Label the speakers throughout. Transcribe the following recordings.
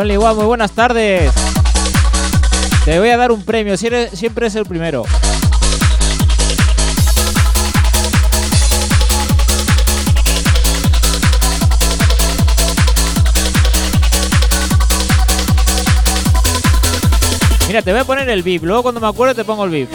Speaker 1: John Liwa, muy buenas tardes. Te voy a dar un premio, siempre es el primero. Mira, te voy a poner el VIP, luego cuando me acuerdo te pongo el VIP.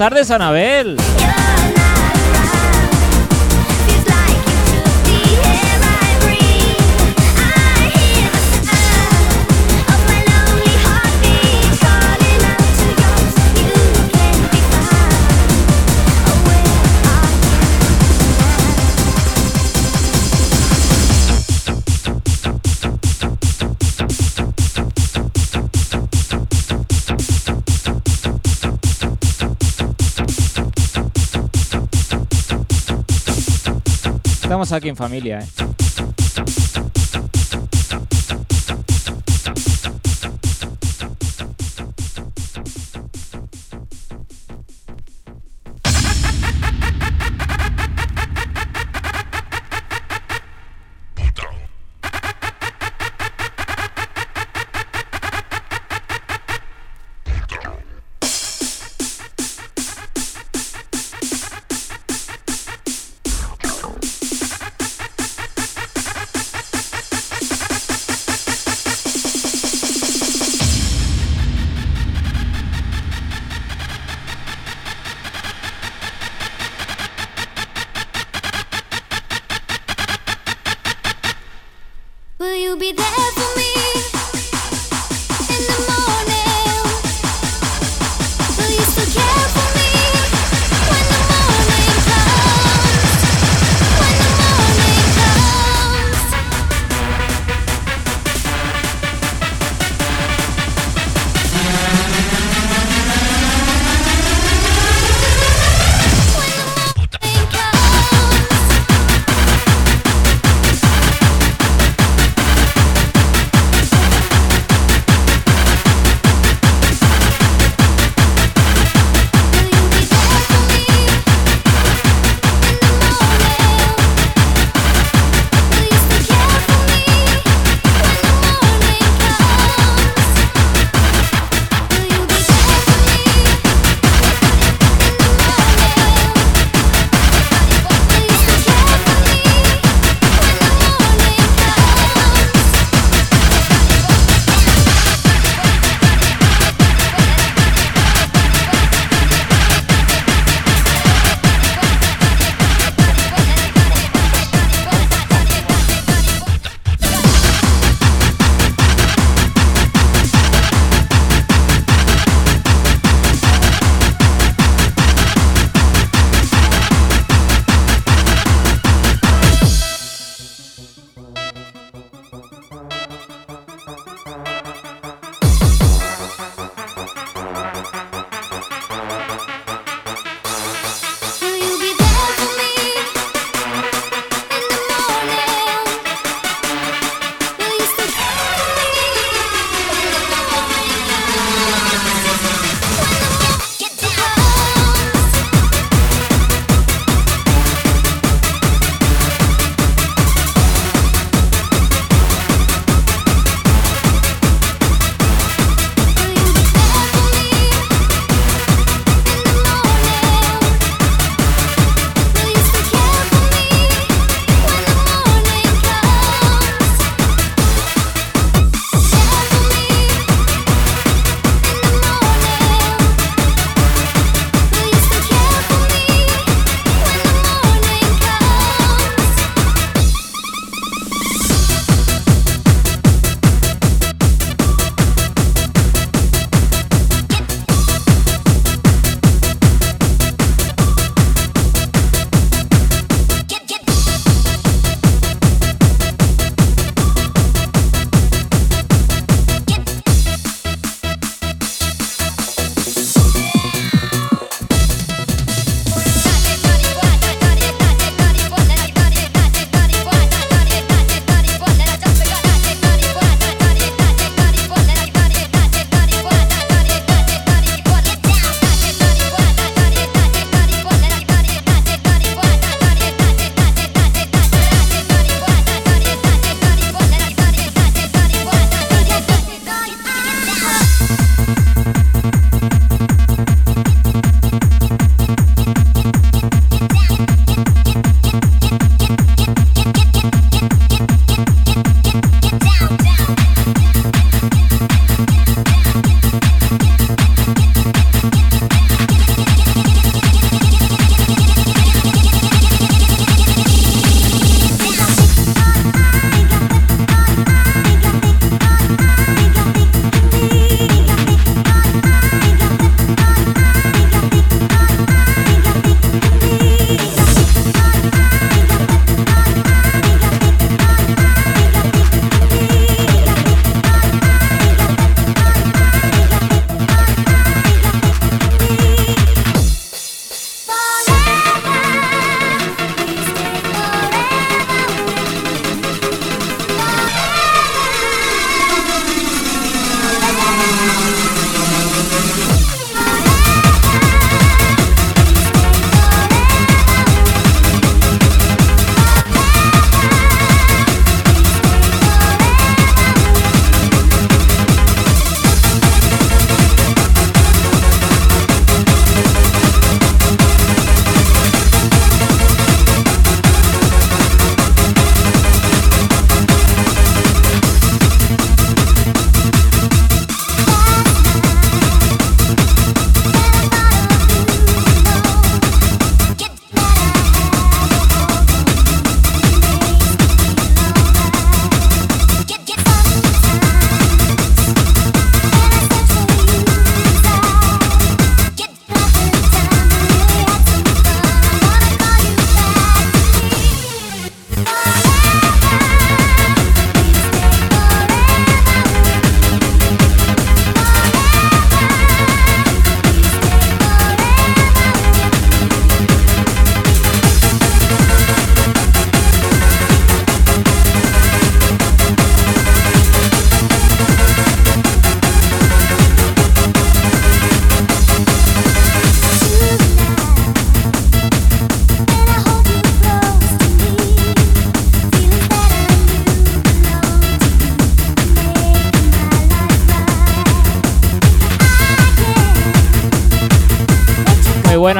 Speaker 1: Tardes, Anabel. Aquí en familia, ¿eh?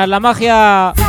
Speaker 1: la magia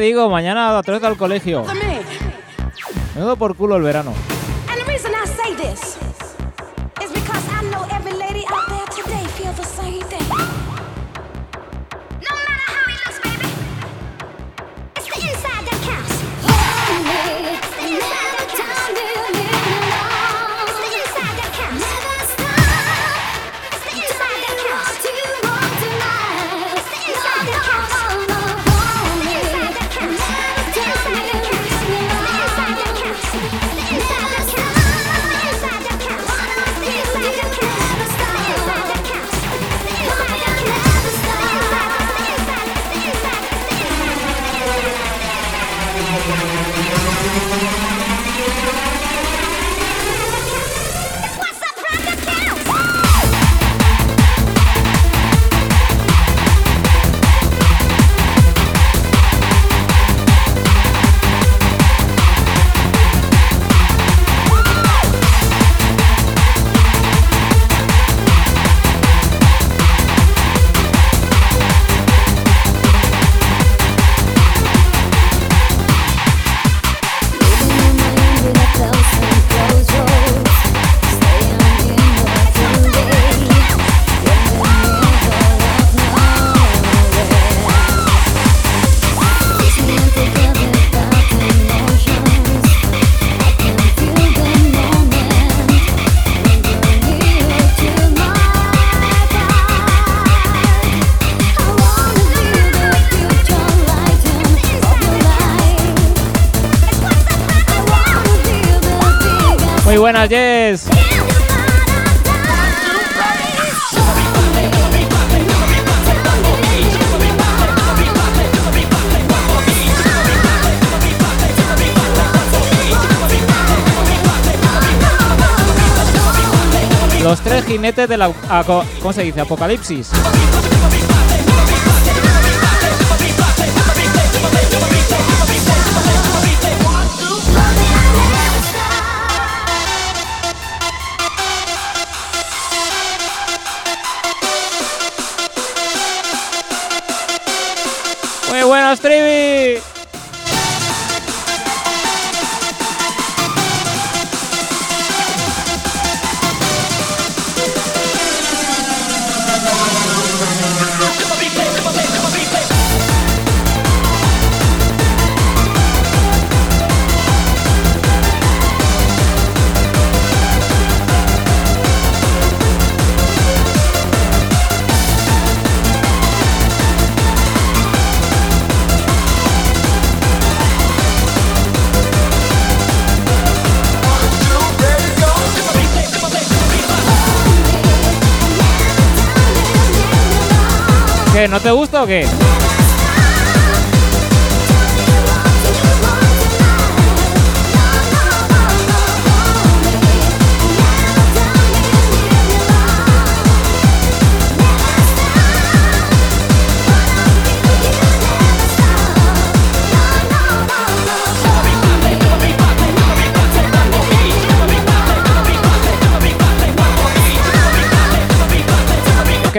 Speaker 1: digo, mañana a 3 al colegio.
Speaker 2: Me
Speaker 1: doy por culo el verano. buenas, Jess. Los tres jinetes del ¿cómo se dice? apocalipsis. Trevi. ¿No te gusta o qué?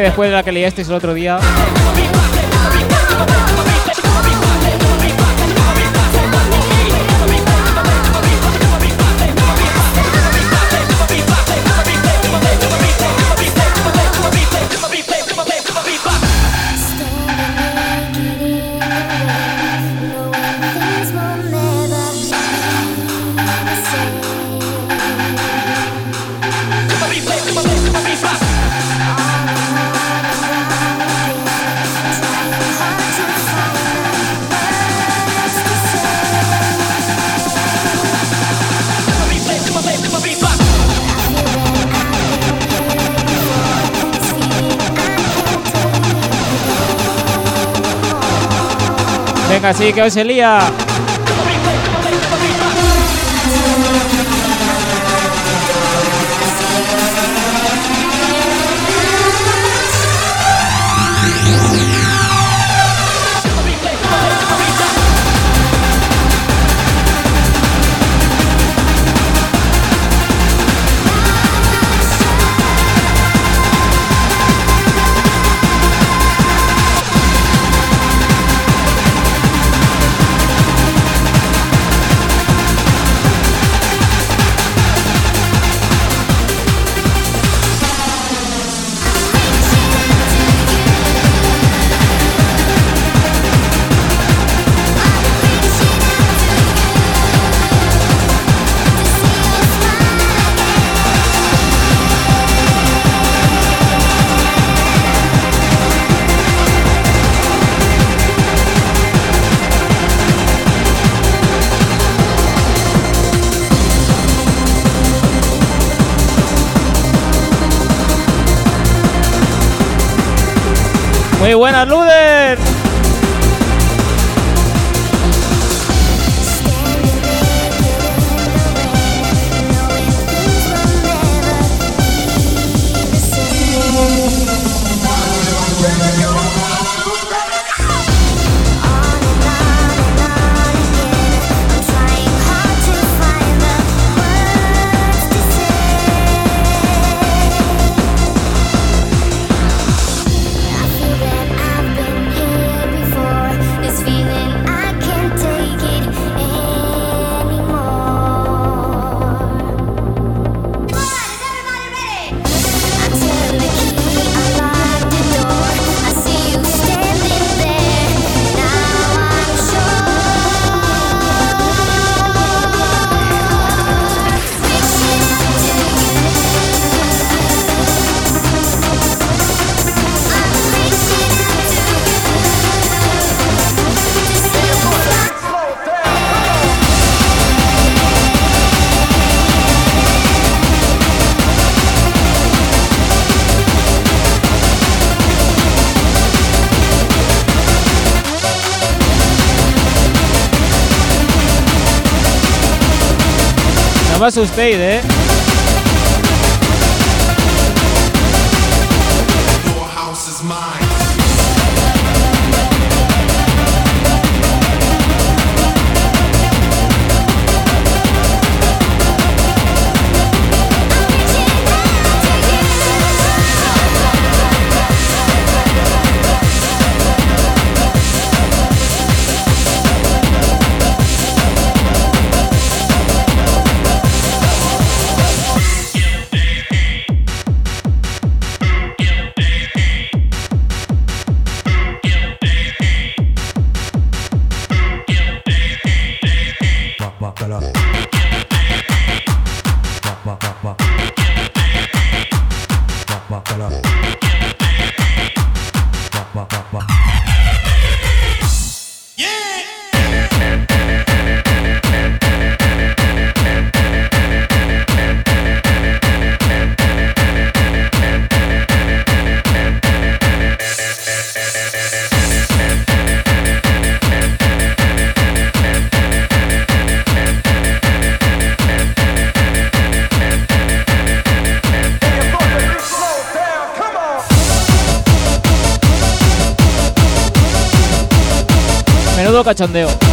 Speaker 1: después de la que liasteis el otro día. así que hoy se lía. me asustéis, ¿eh? 들어가셨네요.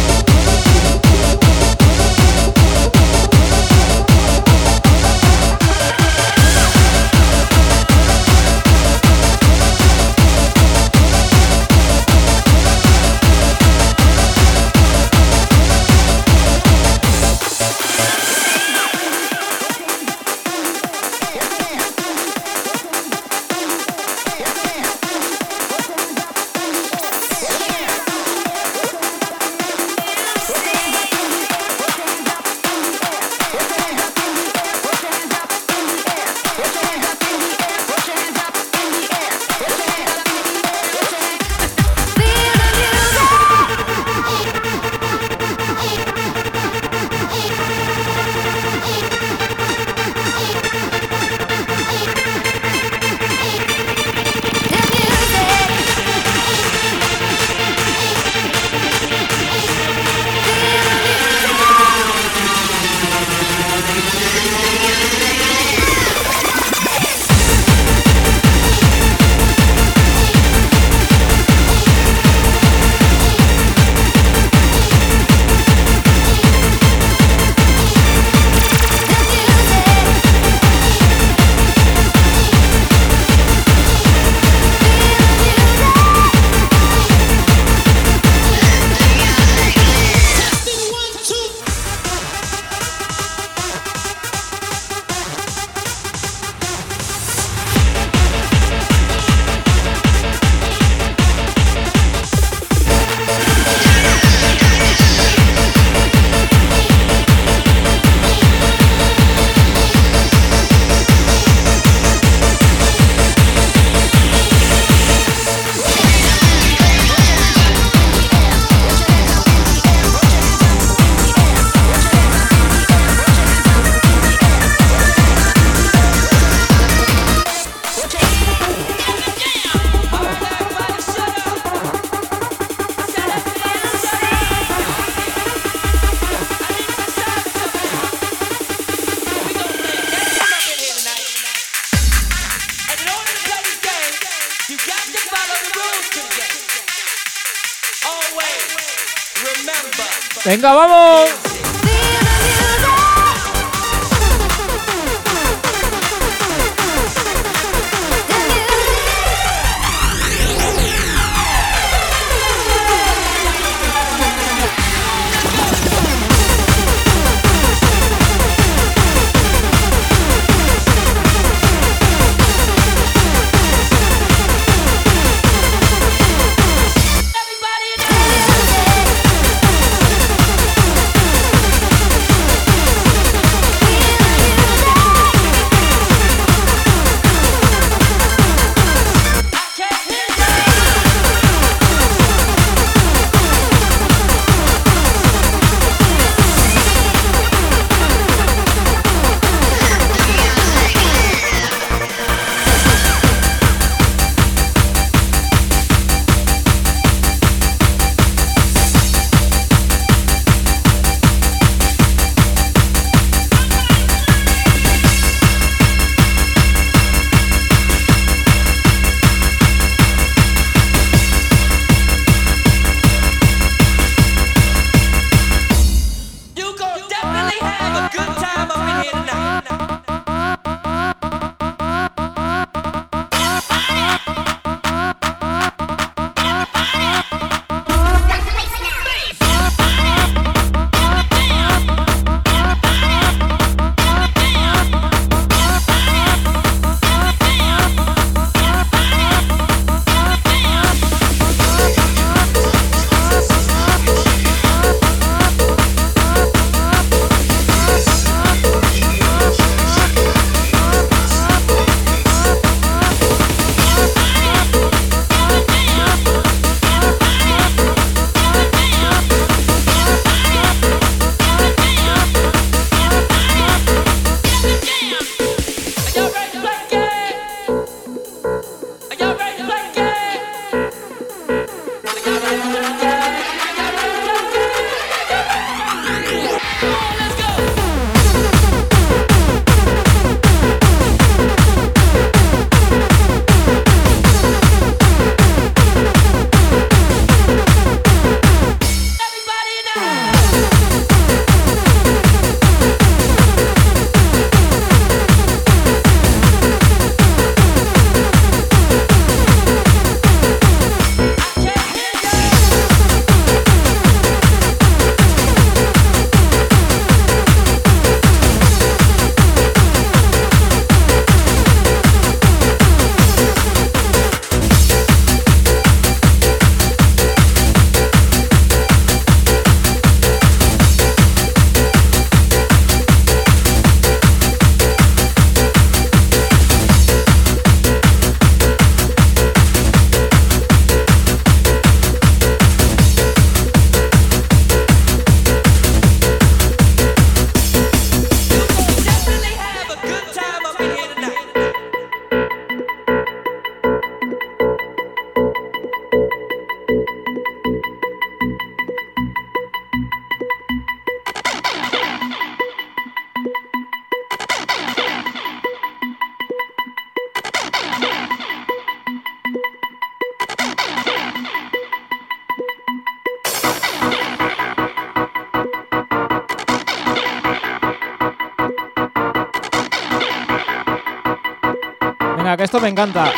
Speaker 1: me encanta.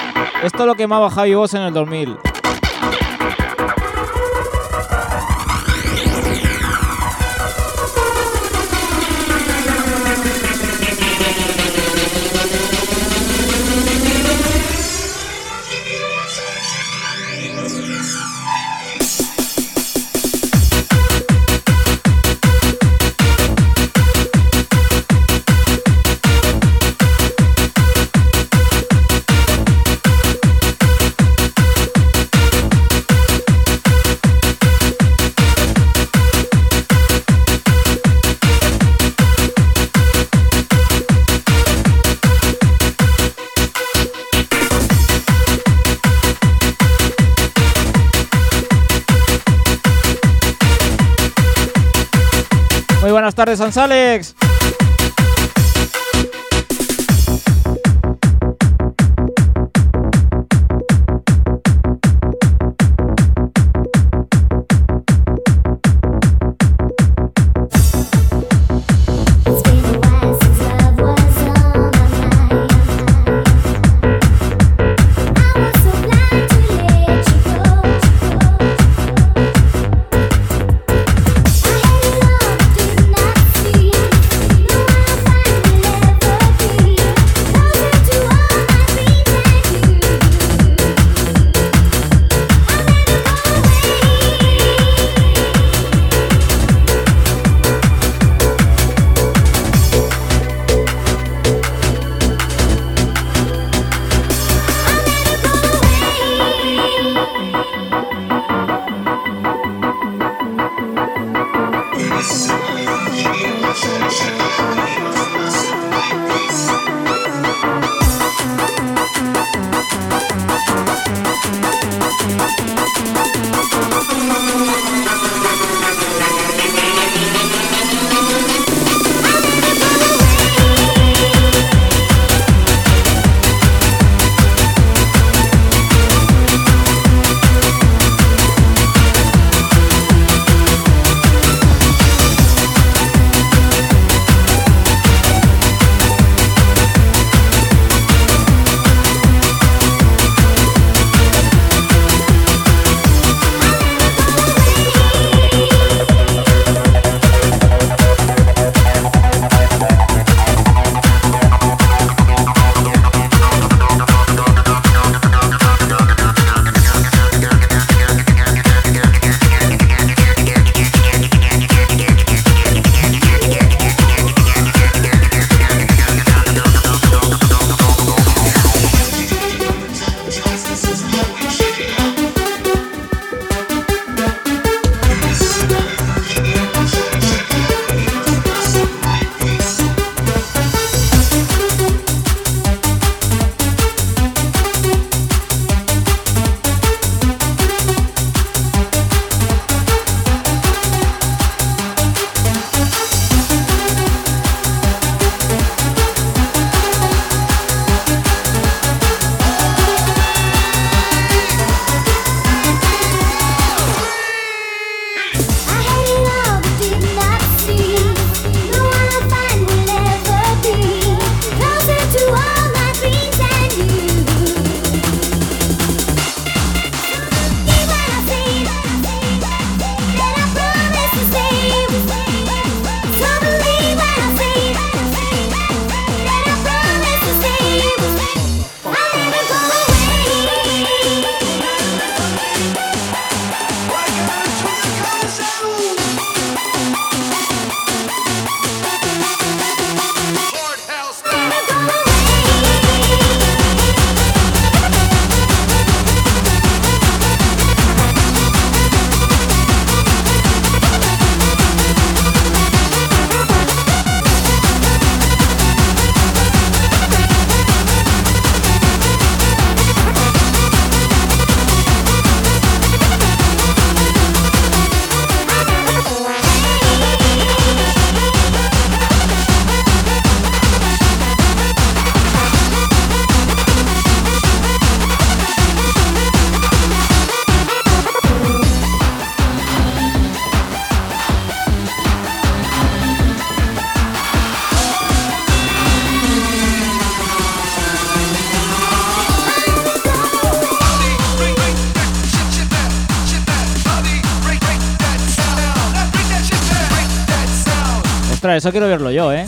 Speaker 1: Esto lo quemaba Javi Boss en el 2000. González. Eso quiero verlo yo, ¿eh?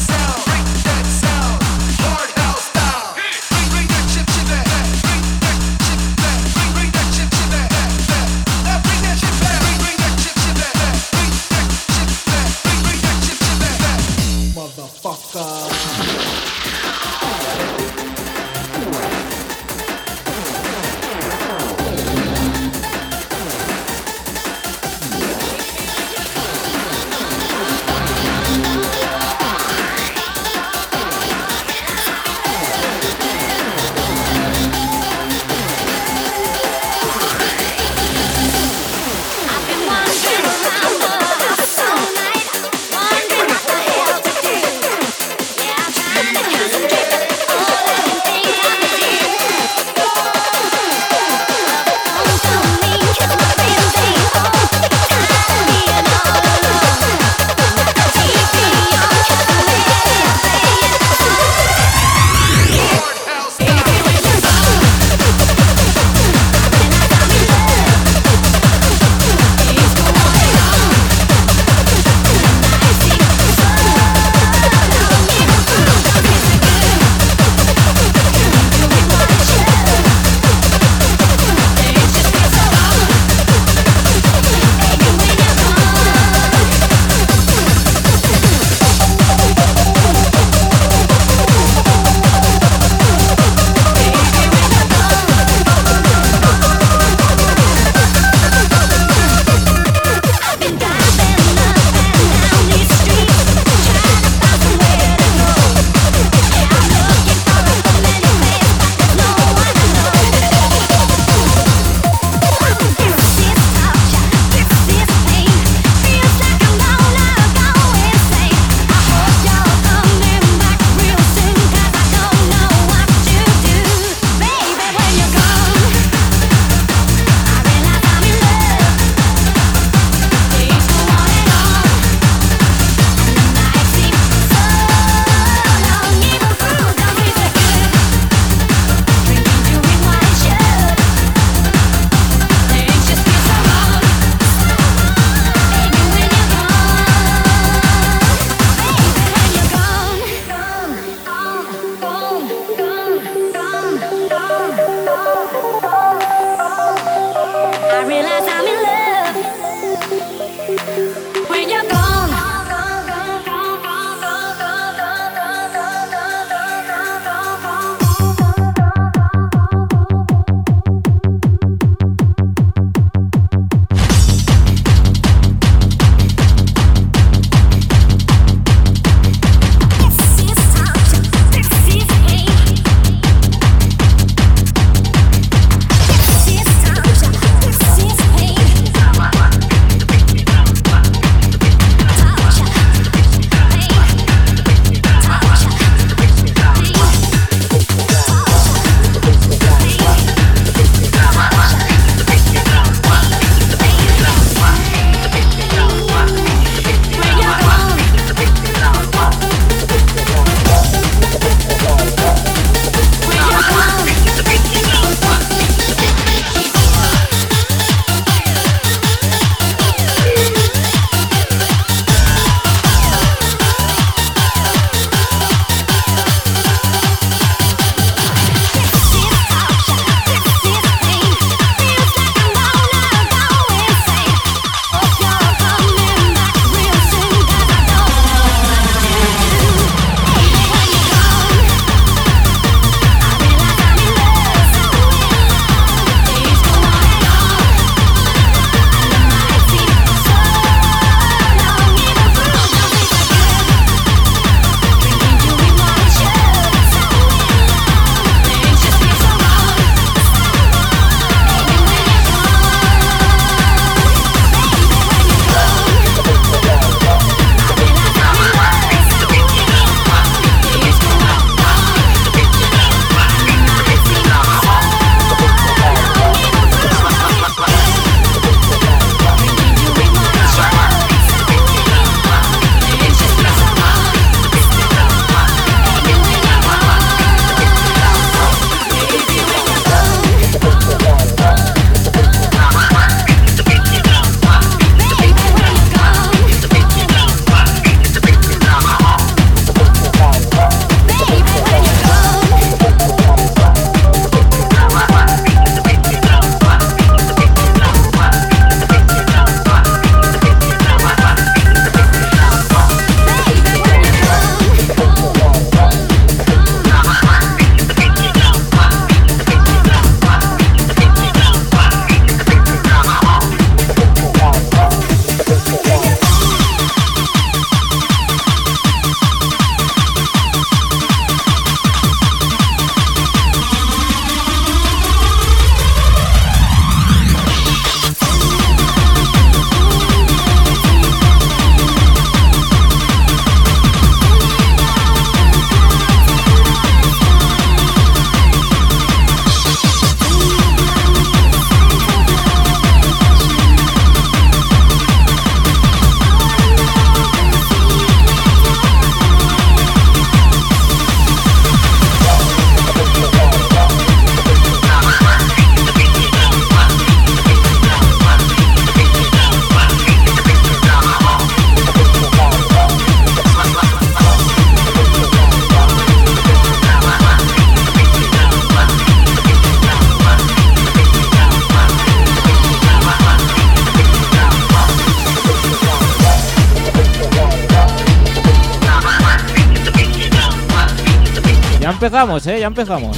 Speaker 1: Empezamos, ¿eh? Ya empezamos.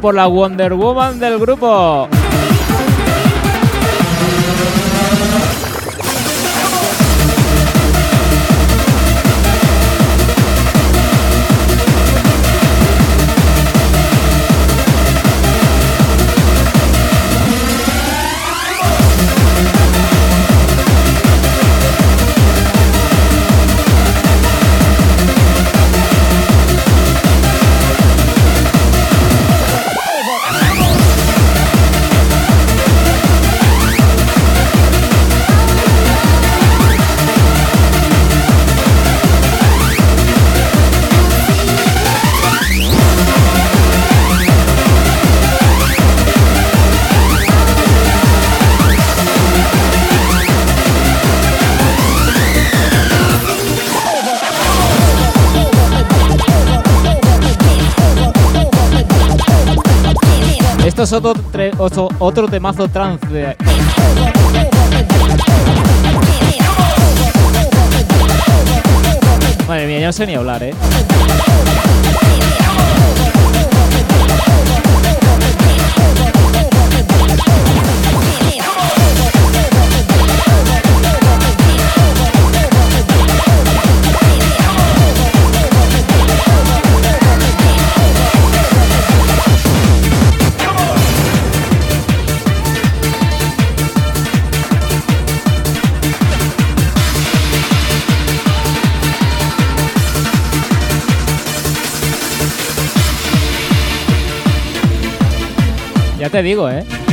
Speaker 1: Por la Wonder Woman del grupo. Otro, otro, otro temazo trance. Madre mía, ya no sé ni hablar, ¿eh? Te digo, ¿eh?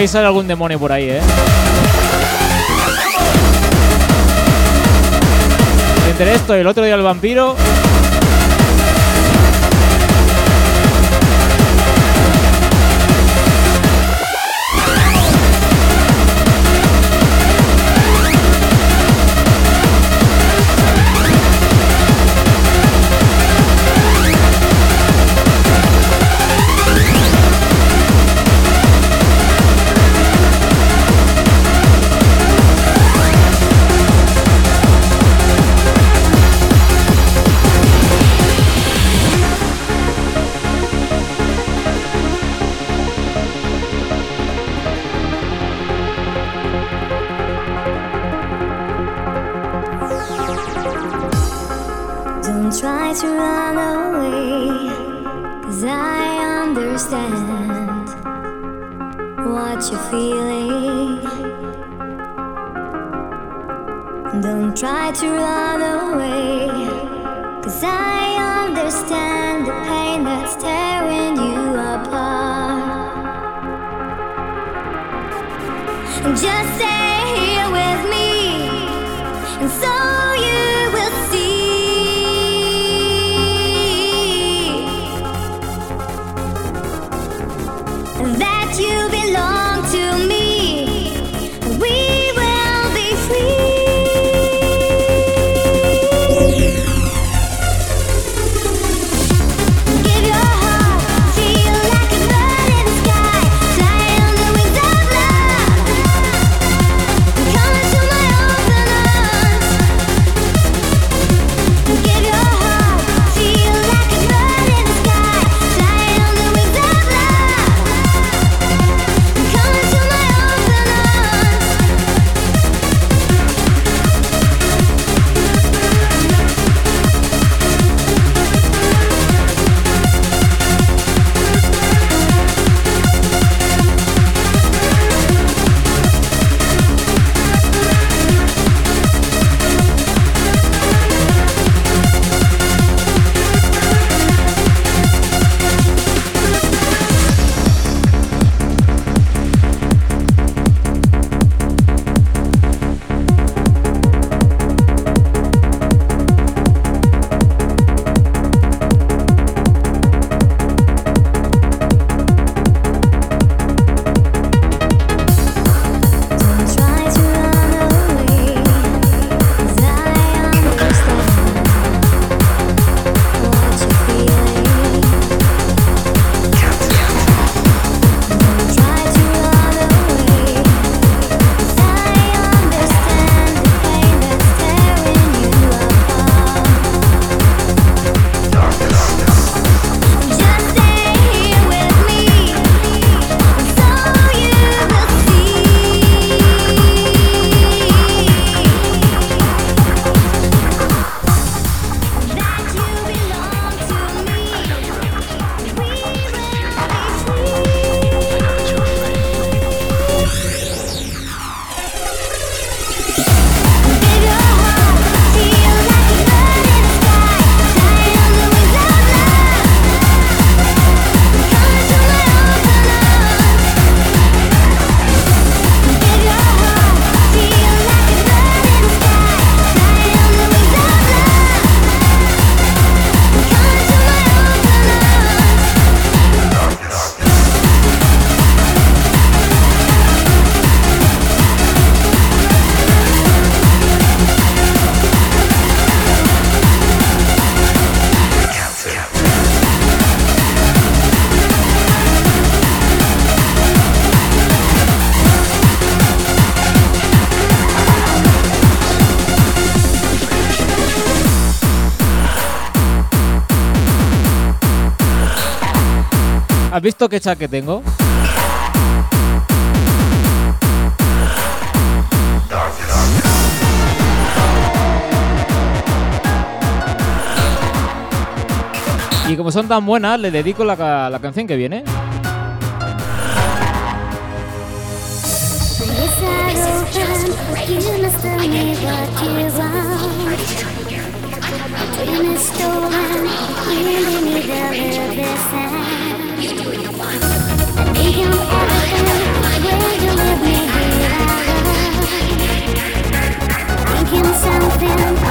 Speaker 1: Hoy sale algún demonio por ahí, ¿eh? Entre esto y el otro día el vampiro.
Speaker 2: visto qué chaque tengo? Y como son tan buenas, le dedico la, la canción que viene.
Speaker 1: something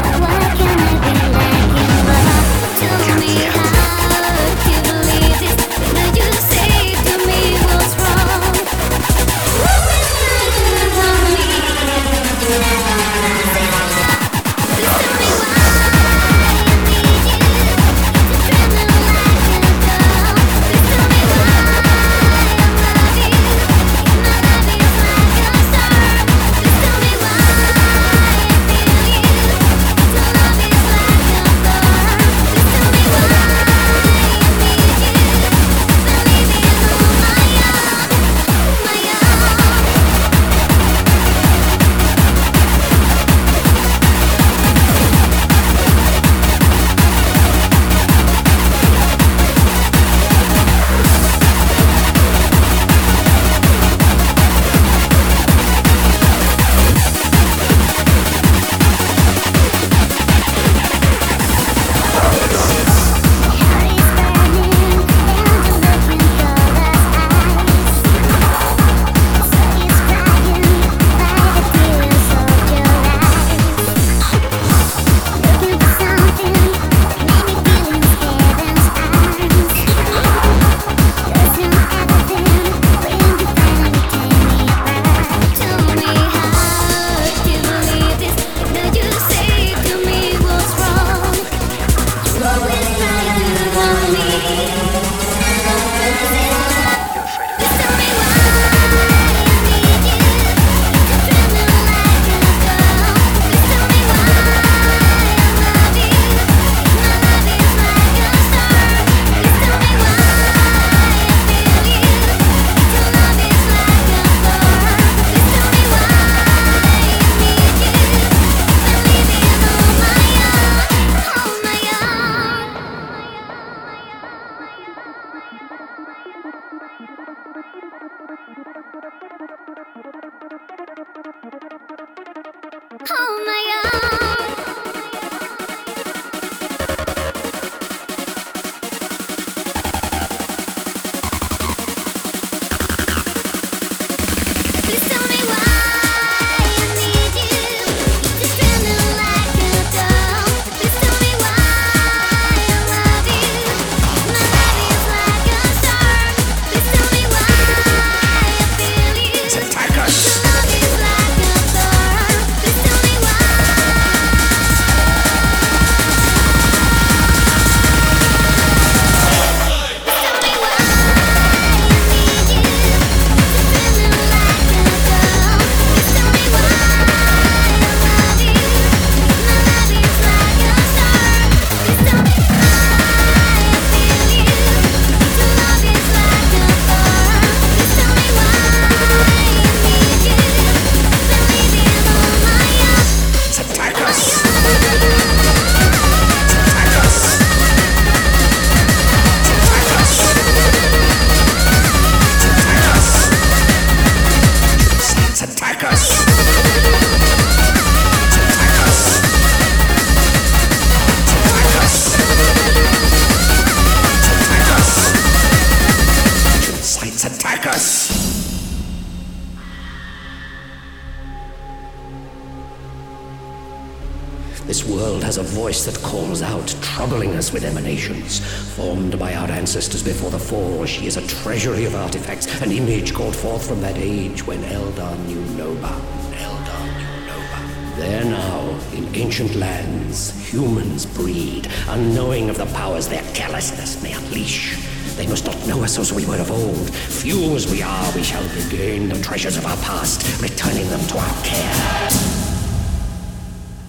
Speaker 3: called forth from that age when Eldar knew no. Eldar knew no. There now, in ancient lands, humans breed, unknowing of the powers their callousness may unleash. They must not know us as we were of old. Few as we are, we shall regain the treasures of our past, returning them to our care.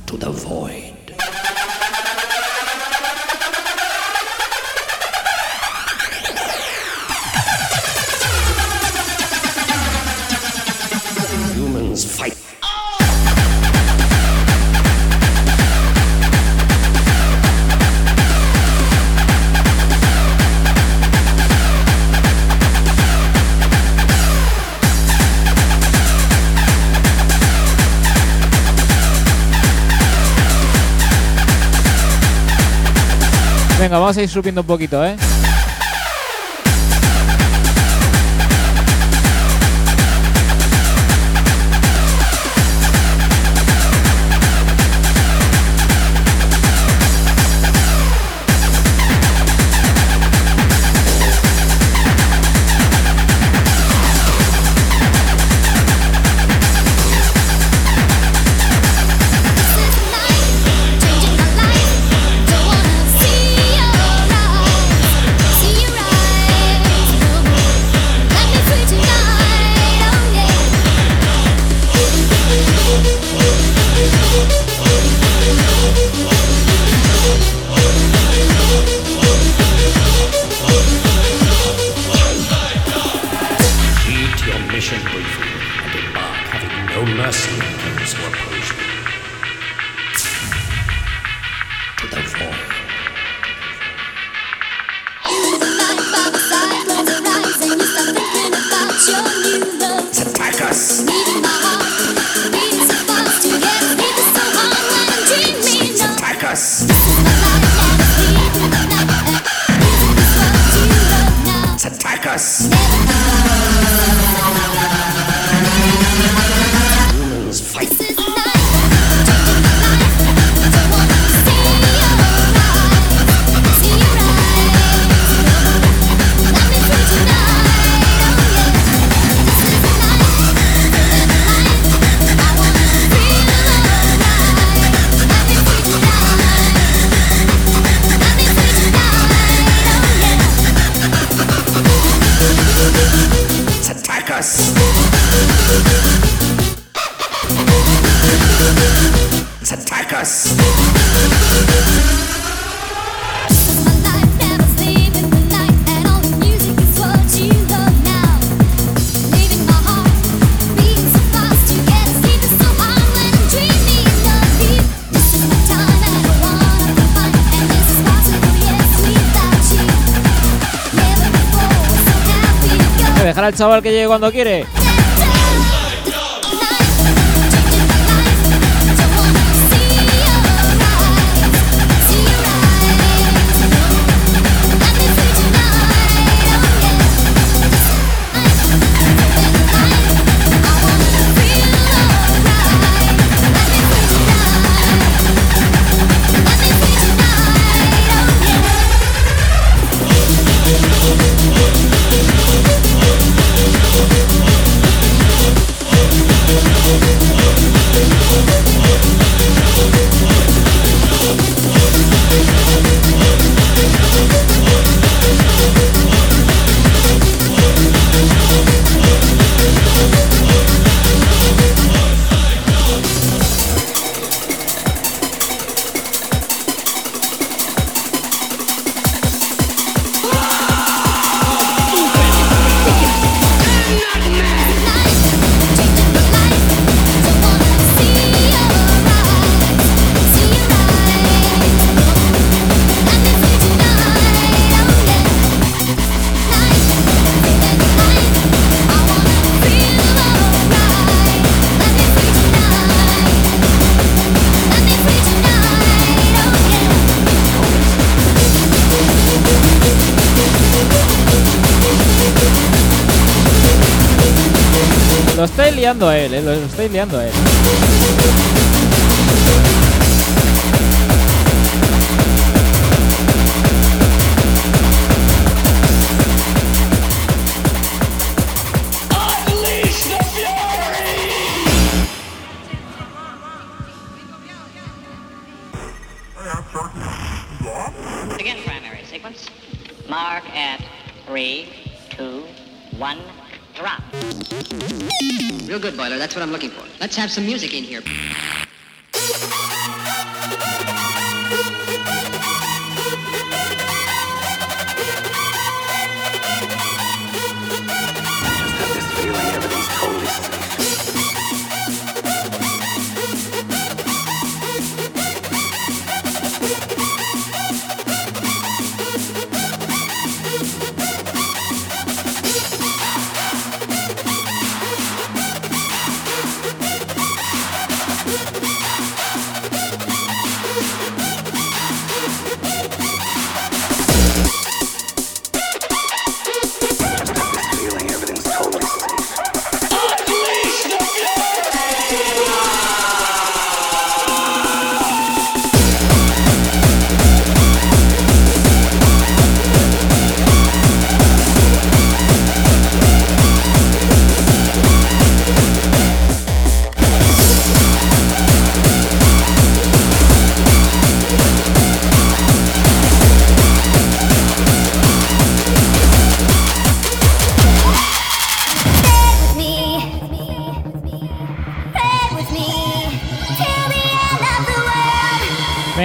Speaker 3: To the void.
Speaker 1: Venga, vamos a ir subiendo un poquito, ¿eh? al chaval que llegue cuando quiere.
Speaker 4: some music.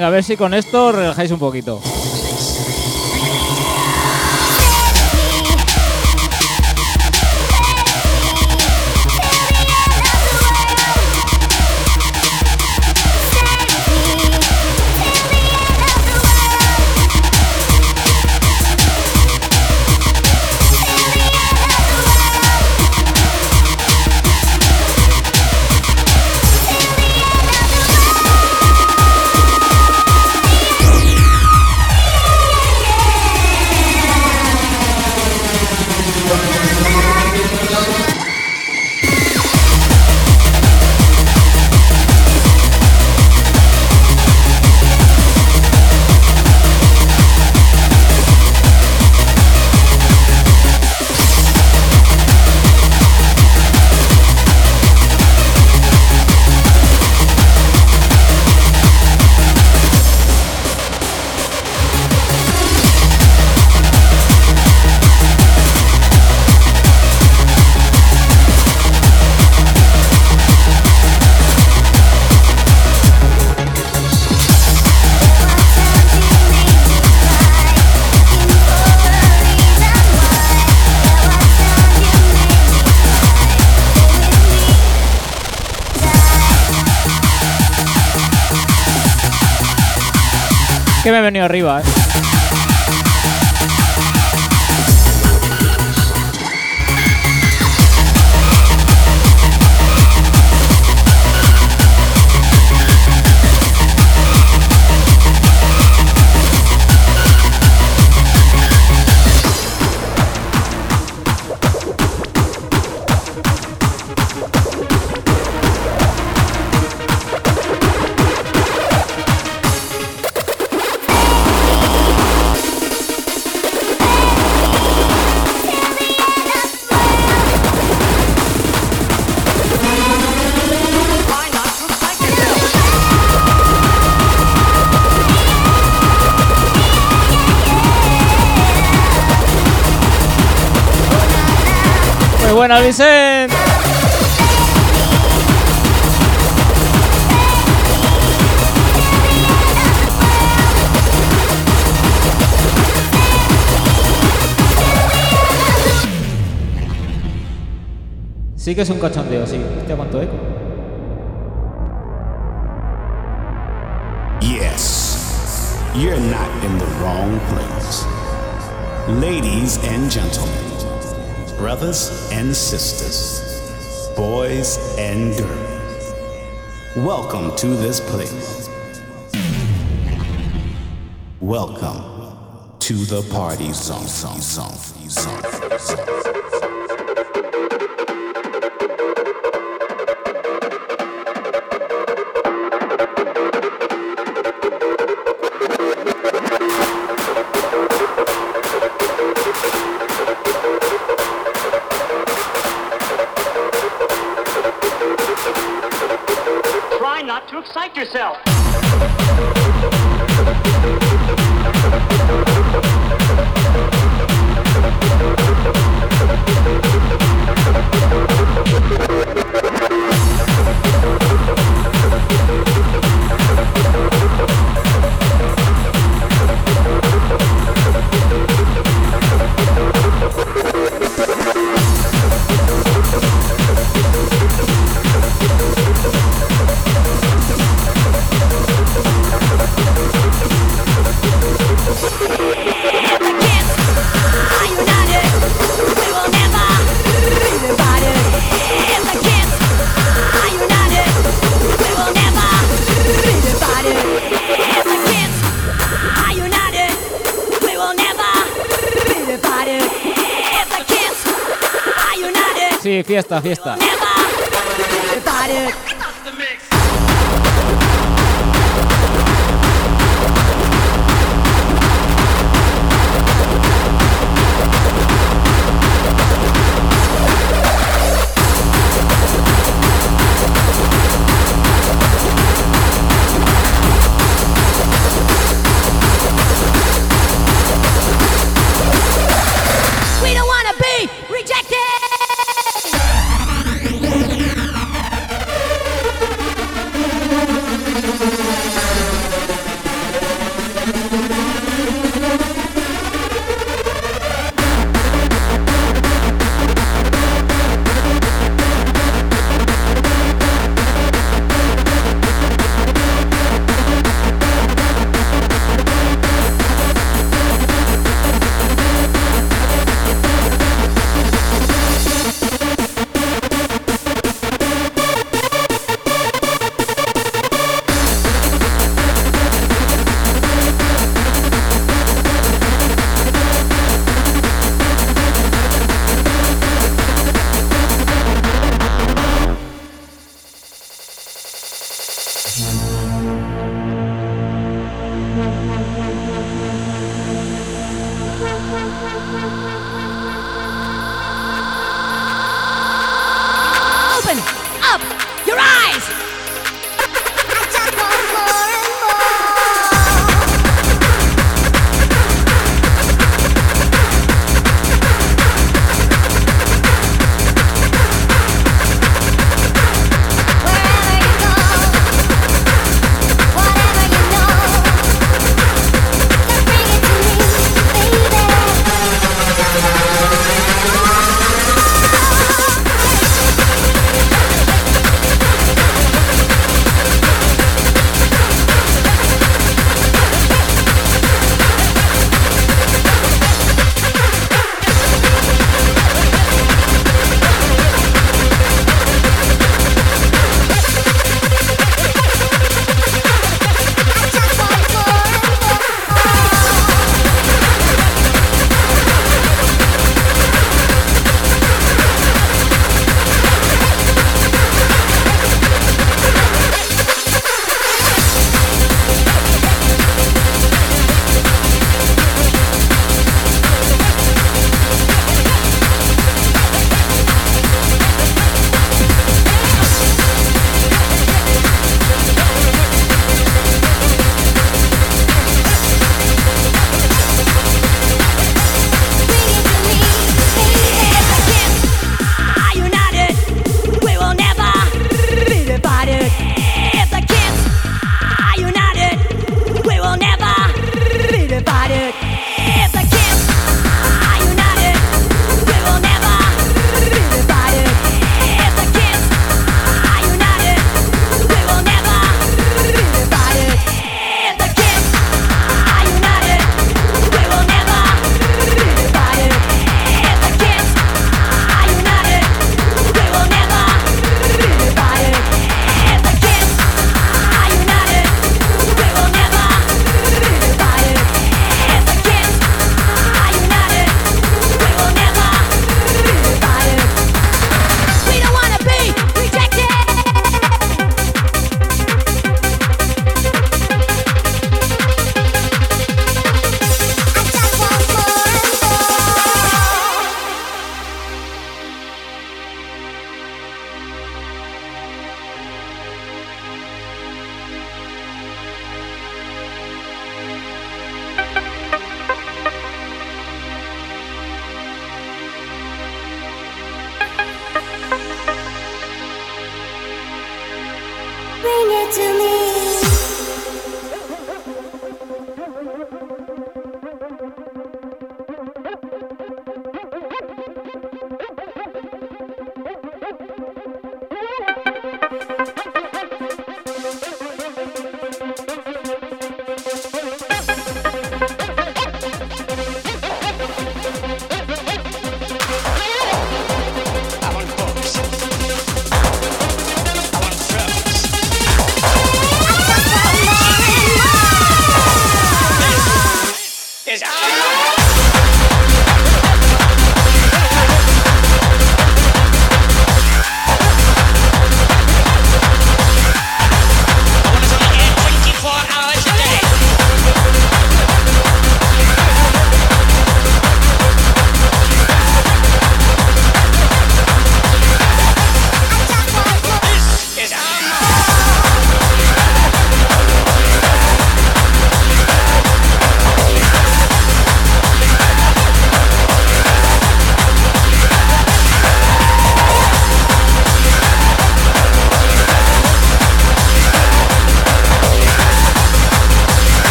Speaker 1: Venga, a ver si con esto relajáis un poquito. Que me he venido arriba, ¿eh? Buena, Vicente. Sí que es un cachondeo, sí. ¿Te cuánto eco?
Speaker 5: Yes, you're not in the wrong place. Ladies and gentlemen, brothers and sisters, boys and girls, welcome to this place. Welcome to the party zone. zone, zone, zone.
Speaker 1: Fiesta, fiesta.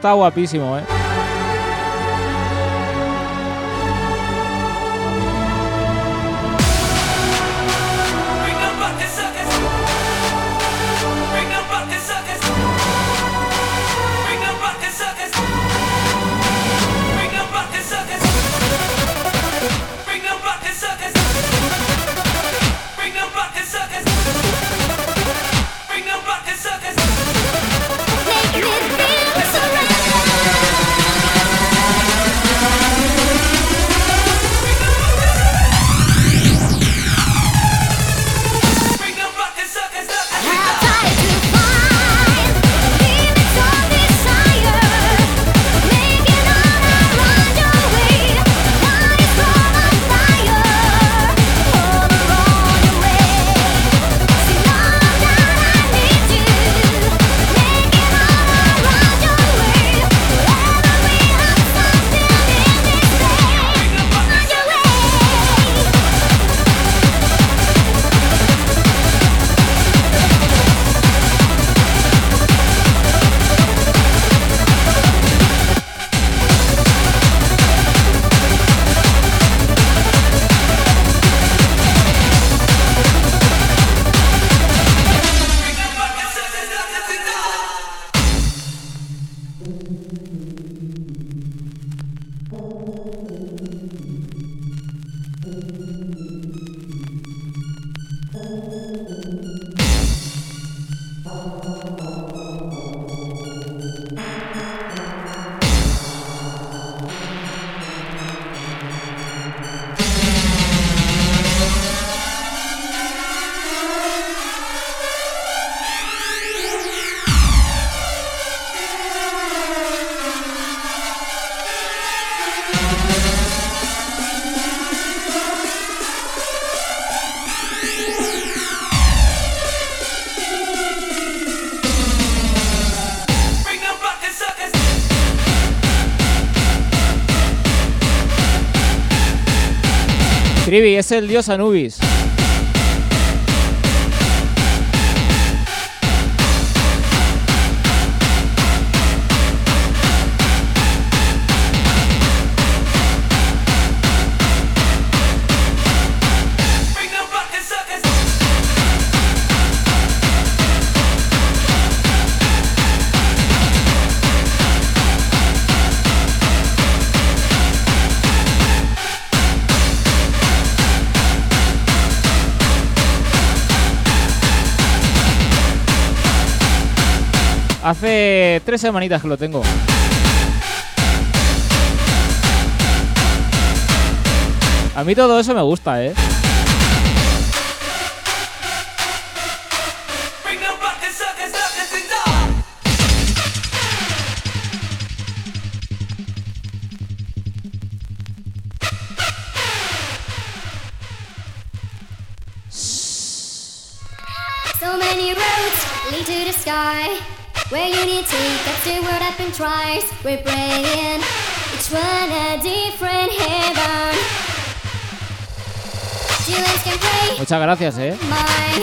Speaker 1: Está guapísimo, ¿eh?
Speaker 2: Trivi, es el dios Anubis. Hace tres semanitas que lo tengo. A mí todo eso me gusta, ¿eh?
Speaker 1: We're unity, that's the word I've been. We're praying, each one a different heaven.
Speaker 2: Muchas gracias, eh.
Speaker 1: Mine,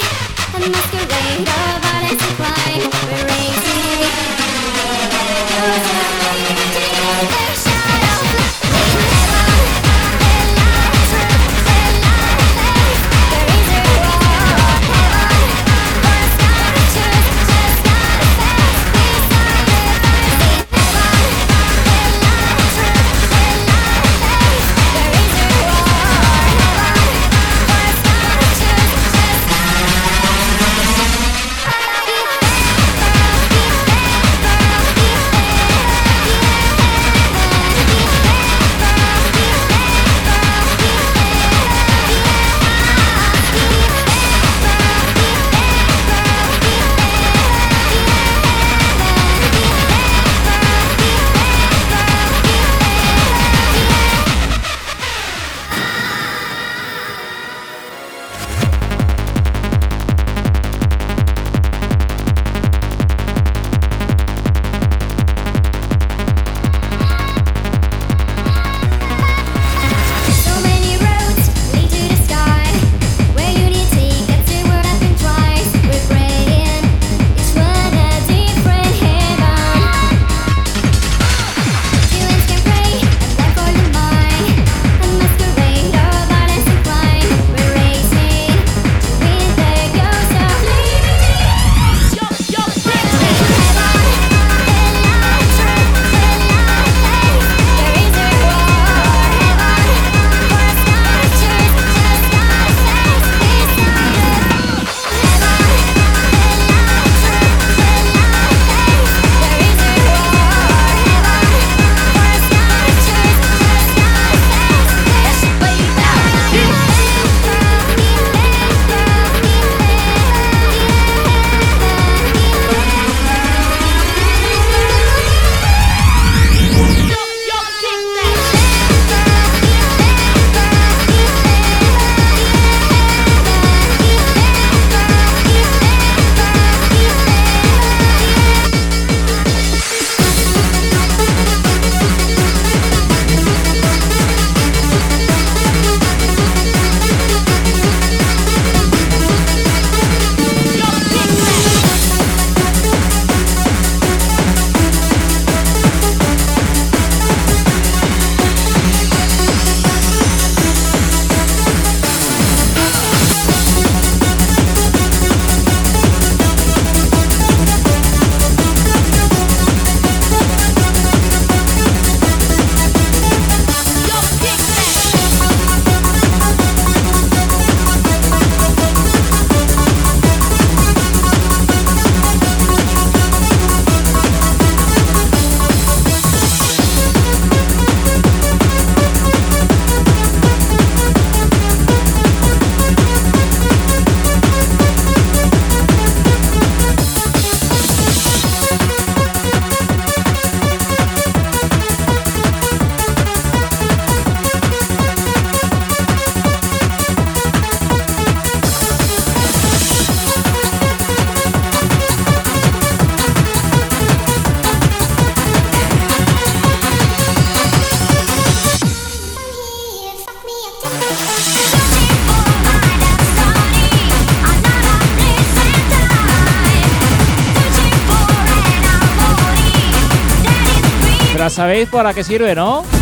Speaker 1: sabéis para qué sirve, ¿no?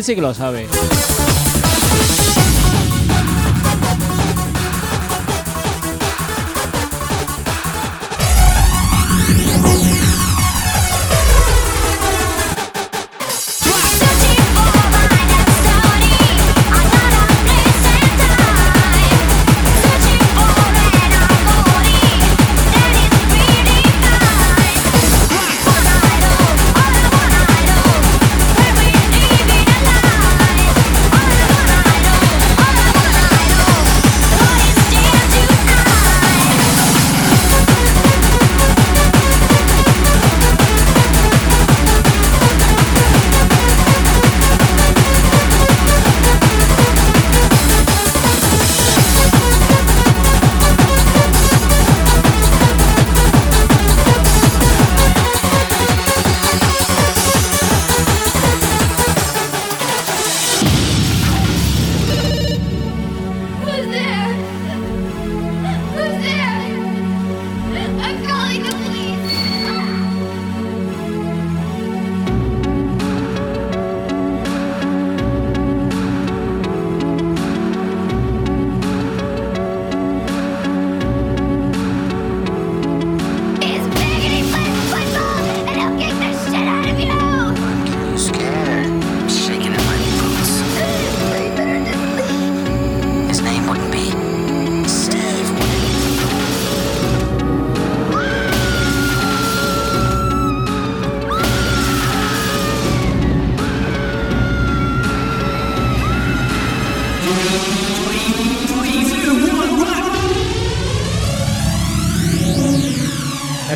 Speaker 1: Anabel sí que lo sabe.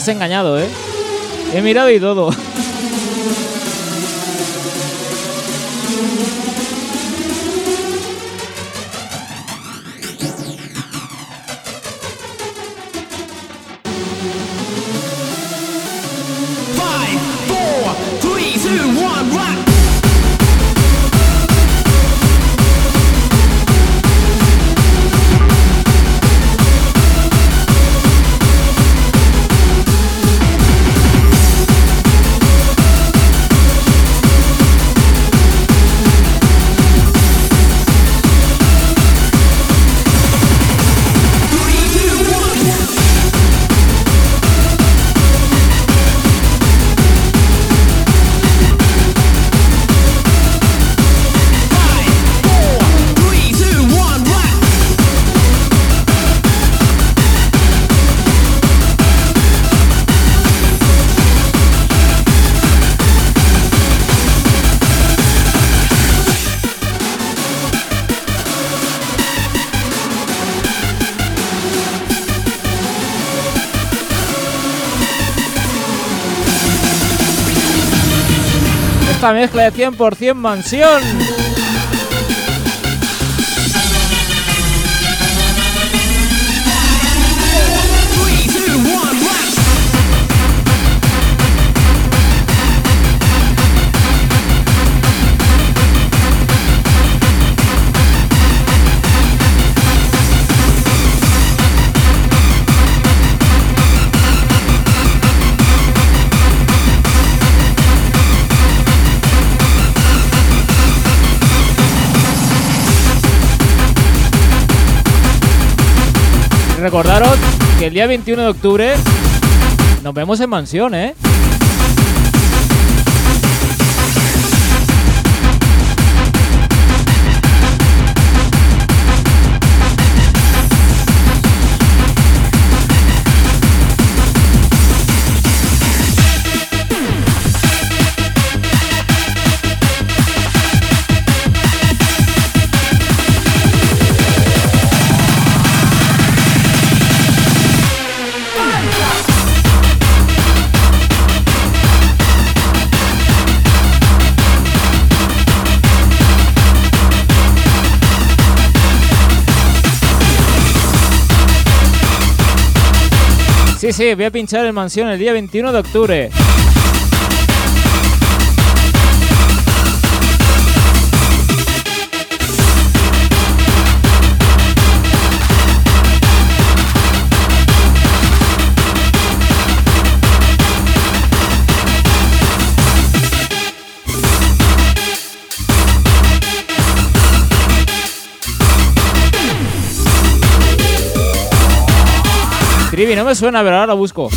Speaker 2: Me
Speaker 1: has engañado, ¿eh? He mirado y todo. Esta mezcla de 100% mansión. Día 21 de octubre nos vemos en mansión, ¿eh? Sí, sí, voy a pinchar en Mansión el día 21 de octubre. No me suena, pero ahora lo busco.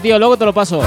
Speaker 1: Tío, luego te lo paso.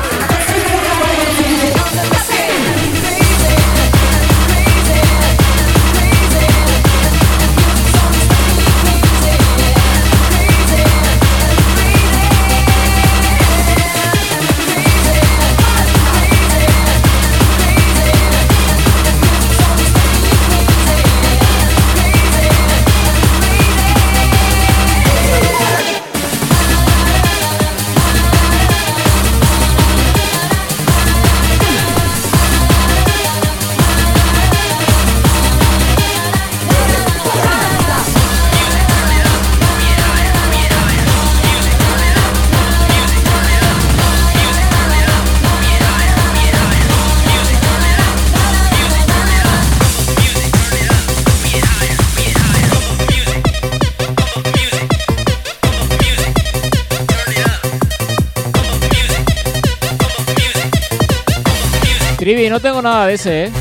Speaker 1: No tengo nada de ese, ¿eh?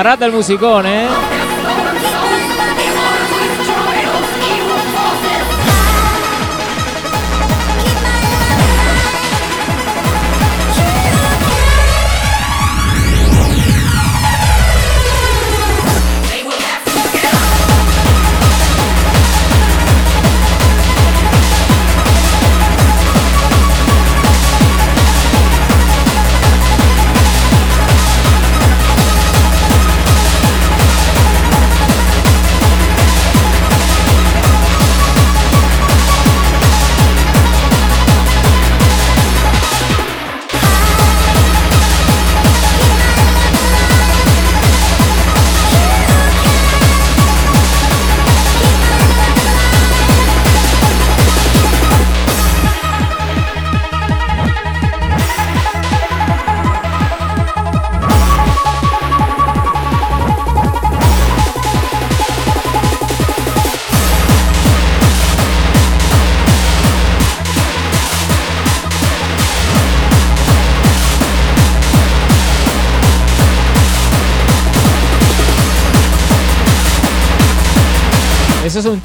Speaker 1: Farà dal musicone? Eh?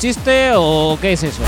Speaker 1: Chiste o qué es eso?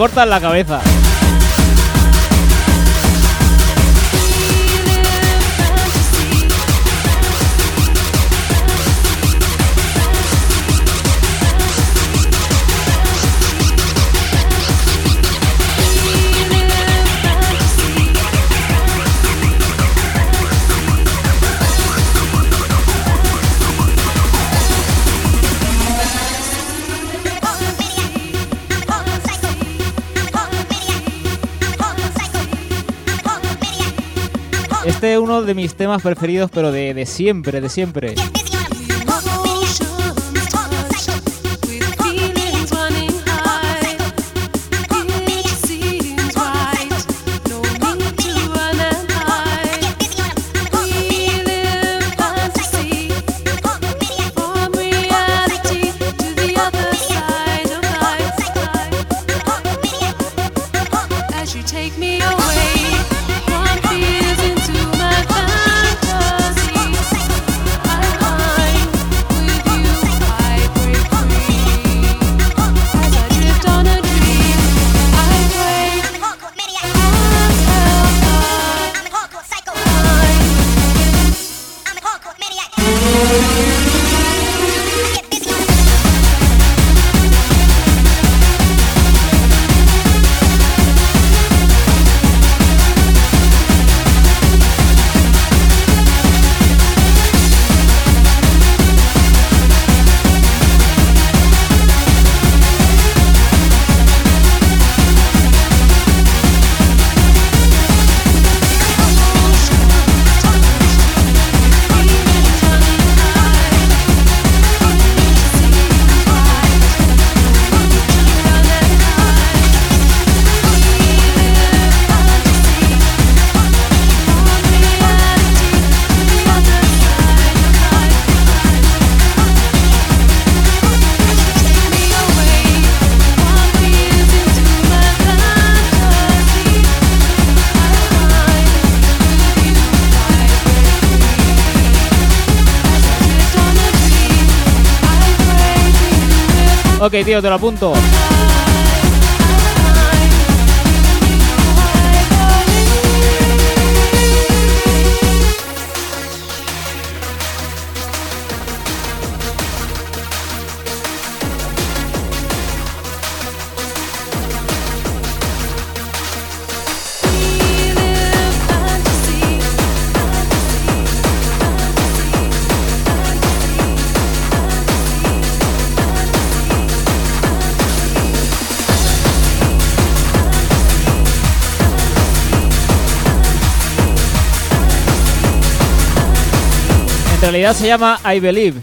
Speaker 1: Cortan la cabeza.
Speaker 6: De mis temas preferidos, pero de, de siempre, de siempre. Tío, te lo apunto. Realidad se llama I Believe.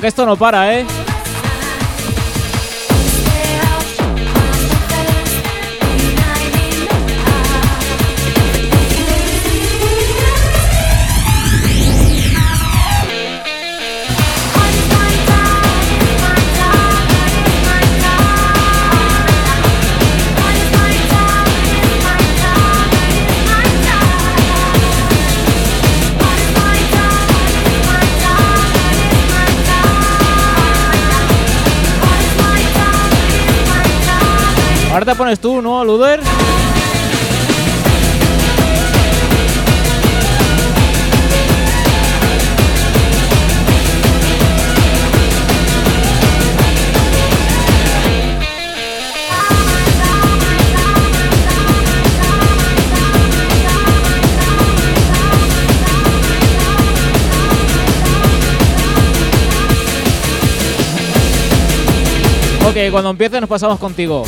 Speaker 6: Que esto no para, ¿eh?
Speaker 1: te pones tú, no, Luder? Ok, cuando empiece nos pasamos contigo.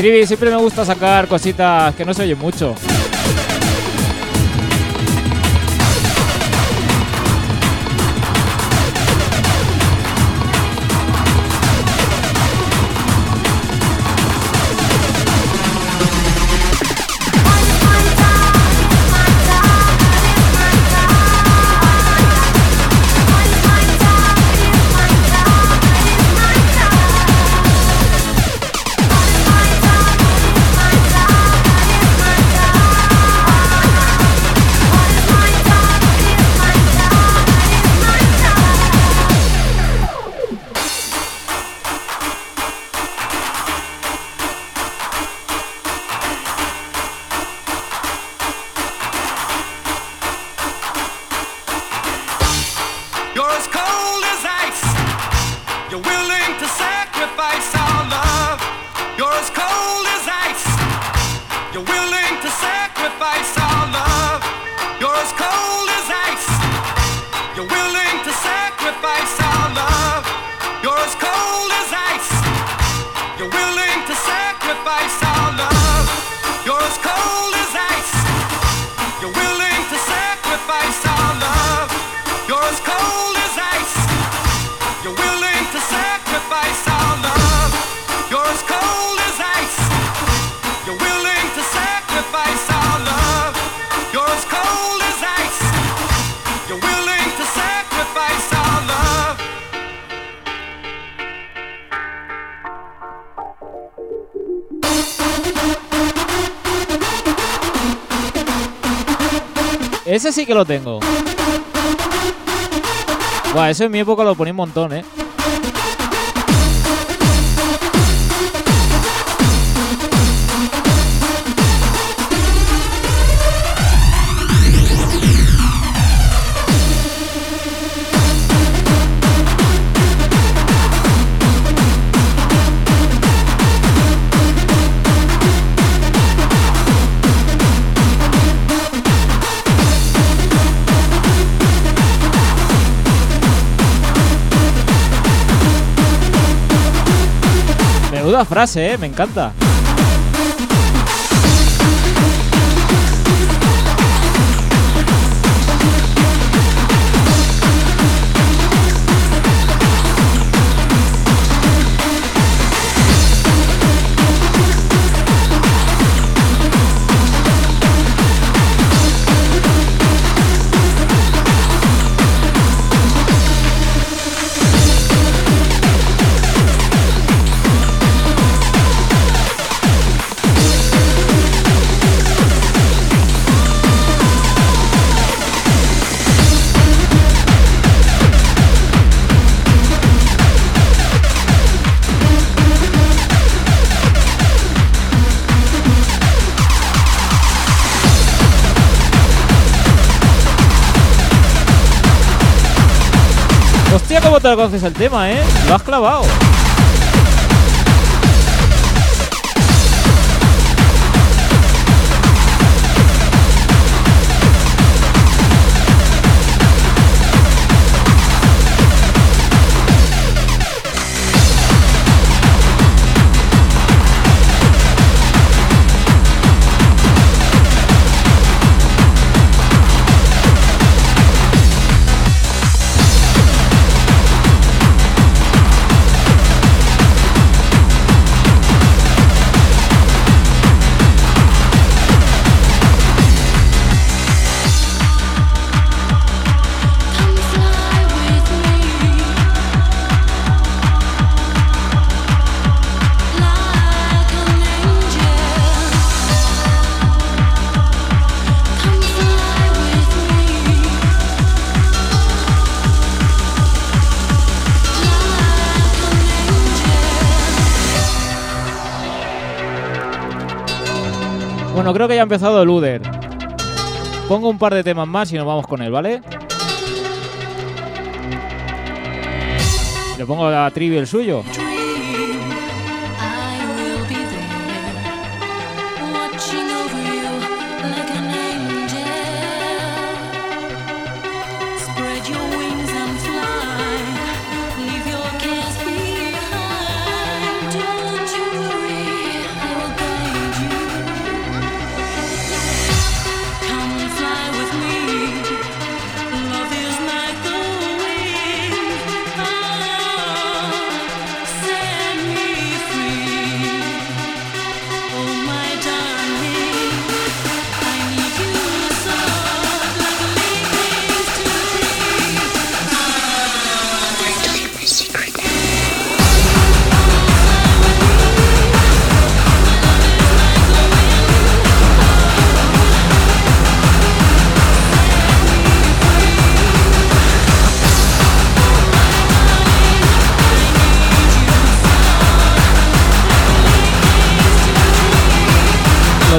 Speaker 1: Trivi, siempre me gusta sacar cositas que no se oyen mucho. eso en mi época lo ponía un montón, ¿eh? frase. Eh, me encanta.
Speaker 6: cómo te conoces el tema, ¿eh? Lo has clavado. Bueno, creo que ya ha empezado el Uder. Pongo un par de temas más y nos vamos con él, ¿vale? Le pongo la trivia el suyo.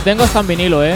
Speaker 6: tengo está en vinilo, eh.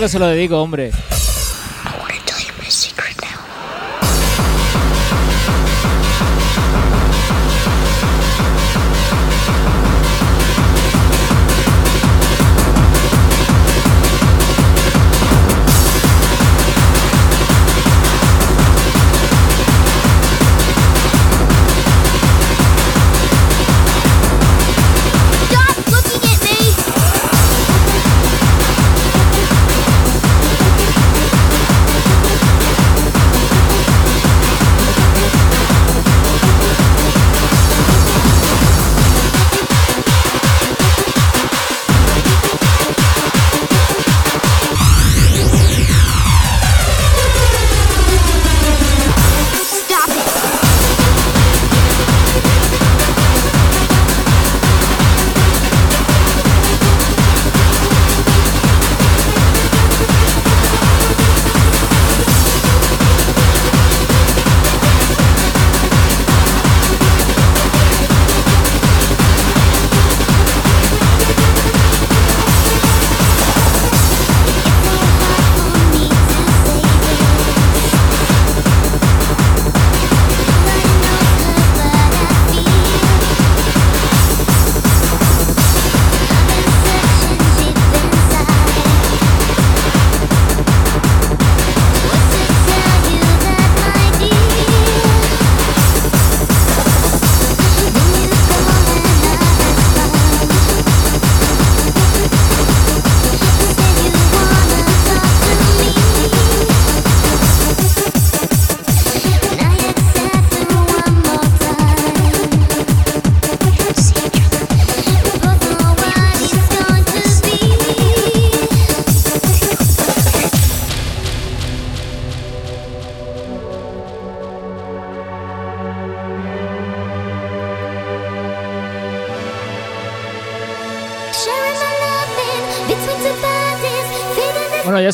Speaker 6: que se lo dedico, hombre.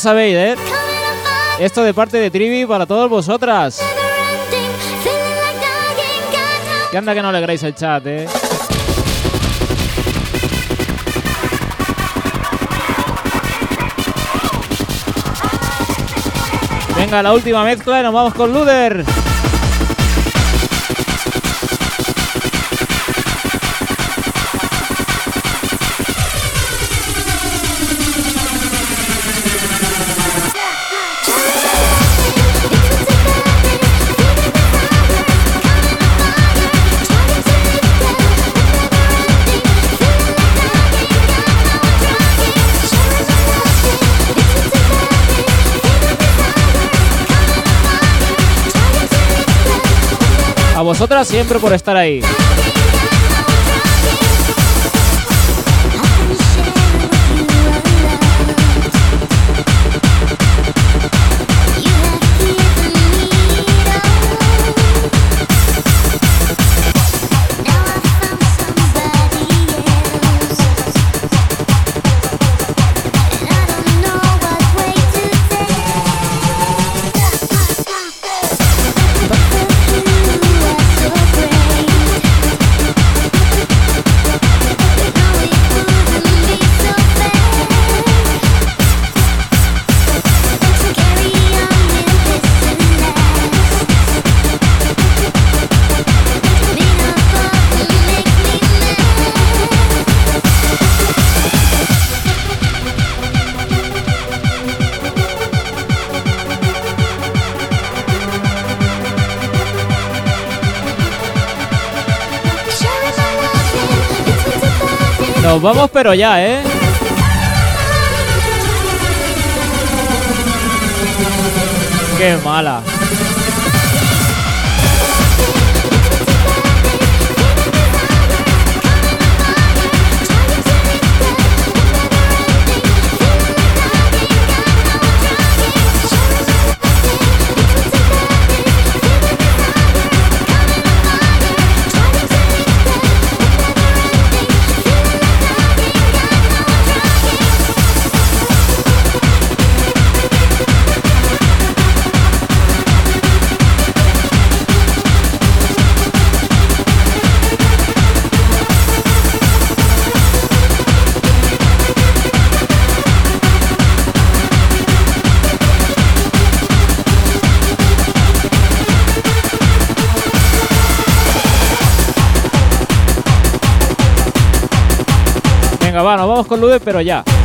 Speaker 1: Sabéis, ¿eh? Esto de parte de Trivi para todos vosotras. Que anda que no alegráis el chat, ¿eh? Venga, la última mezcla y nos vamos con Luder. Vosotras siempre por estar ahí. Vamos pero ya, ¿eh? Qué mala. Con Lude, pero ya.